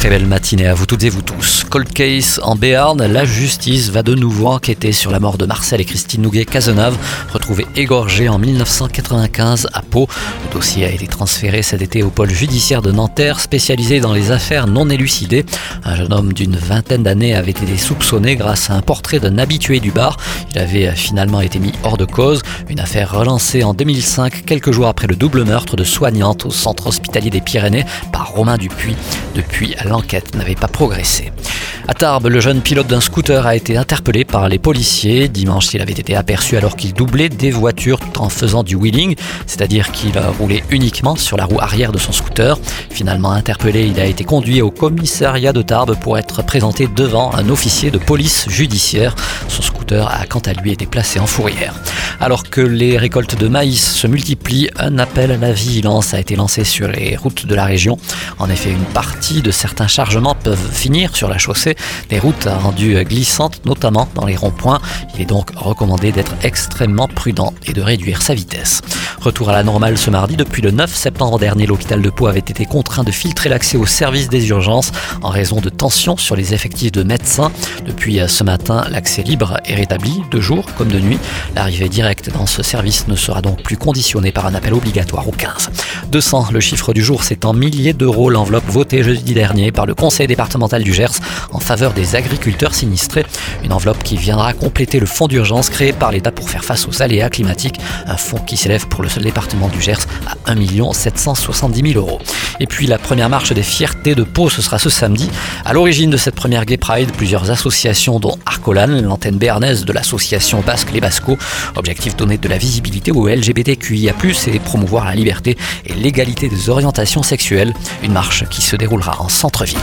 Très belle matinée à vous toutes et vous tous. Cold case en Béarn, la justice va de nouveau enquêter sur la mort de Marcel et Christine Nouguet-Cazenave, retrouvés égorgés en 1995 à Pau. Le dossier a été transféré cet été au pôle judiciaire de Nanterre, spécialisé dans les affaires non élucidées. Un jeune homme d'une vingtaine d'années avait été soupçonné grâce à un portrait d'un habitué du bar. Il avait finalement été mis hors de cause. Une affaire relancée en 2005, quelques jours après le double meurtre de soignante au centre hospitalier des Pyrénées par Romain Dupuis. Depuis, l'enquête n'avait pas progressé. À Tarbes, le jeune pilote d'un scooter a été interpellé par les policiers. Dimanche, il avait été aperçu alors qu'il doublait des voitures en faisant du wheeling, c'est-à-dire qu'il roulait uniquement sur la roue arrière de son scooter. Finalement interpellé, il a été conduit au commissariat de Tarbes pour être présenté devant un officier de police judiciaire. Son scooter a quant à lui été placé en fourrière. Alors que les récoltes de maïs se multiplient, un appel à la vigilance a été lancé sur les routes de la région. En effet, une partie de certains chargements peuvent finir sur la chaussée, les routes rendues glissantes, notamment dans les ronds-points. Il est donc recommandé d'être extrêmement prudent et de réduire sa vitesse. Retour à la normale ce mardi. Depuis le 9 septembre dernier, l'hôpital de Pau avait été contraint de filtrer l'accès au service des urgences en raison de tensions sur les effectifs de médecins. Depuis ce matin, l'accès libre est rétabli, de jour comme de nuit. L'arrivée directe dans ce service ne sera donc plus conditionnée par un appel obligatoire au 15. 200, le chiffre du jour, c'est en milliers d'euros l'enveloppe votée jeudi dernier par le conseil départemental du Gers en faveur des agriculteurs sinistrés. Une enveloppe qui viendra compléter le fonds d'urgence créé par l'État pour faire face aux aléas climatiques. Un fonds qui s'élève pour le seul département du Gers à 1 770 000 euros. Et puis la première marche des fiertés de Pau, ce sera ce samedi. À l'origine de cette première Gay Pride, plusieurs associations dont Arcolan, l'antenne béarnaise de l'association basque Les Bascos. Objectif donner de la visibilité aux LGBTQIA+, et promouvoir la liberté et l'égalité des orientations sexuelles. Une marche qui se déroulera en centre-ville.